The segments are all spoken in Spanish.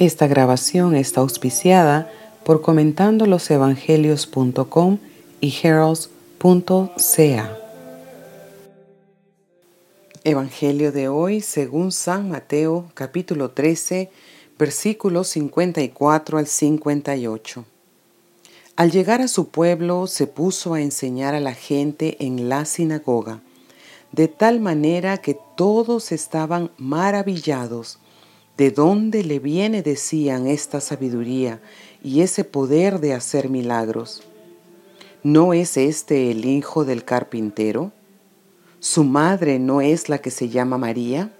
Esta grabación está auspiciada por comentandolosevangelios.com y heralds.ca. Evangelio de hoy según San Mateo capítulo 13 versículos 54 al 58. Al llegar a su pueblo se puso a enseñar a la gente en la sinagoga, de tal manera que todos estaban maravillados ¿De dónde le viene, decían, esta sabiduría y ese poder de hacer milagros? ¿No es este el hijo del carpintero? ¿Su madre no es la que se llama María?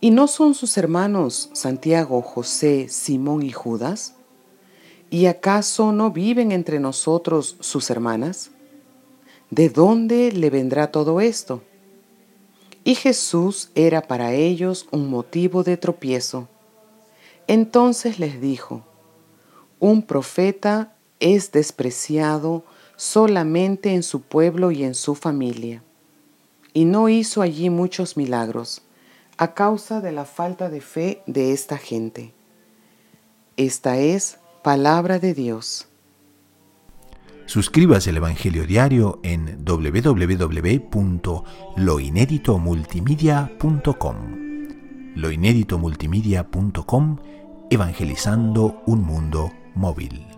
¿Y no son sus hermanos Santiago, José, Simón y Judas? ¿Y acaso no viven entre nosotros sus hermanas? ¿De dónde le vendrá todo esto? Y Jesús era para ellos un motivo de tropiezo. Entonces les dijo, un profeta es despreciado solamente en su pueblo y en su familia. Y no hizo allí muchos milagros, a causa de la falta de fe de esta gente. Esta es palabra de Dios. Suscríbase al Evangelio Diario en www.loineditomultimedia.com. Loineditomultimedia.com Evangelizando un mundo móvil.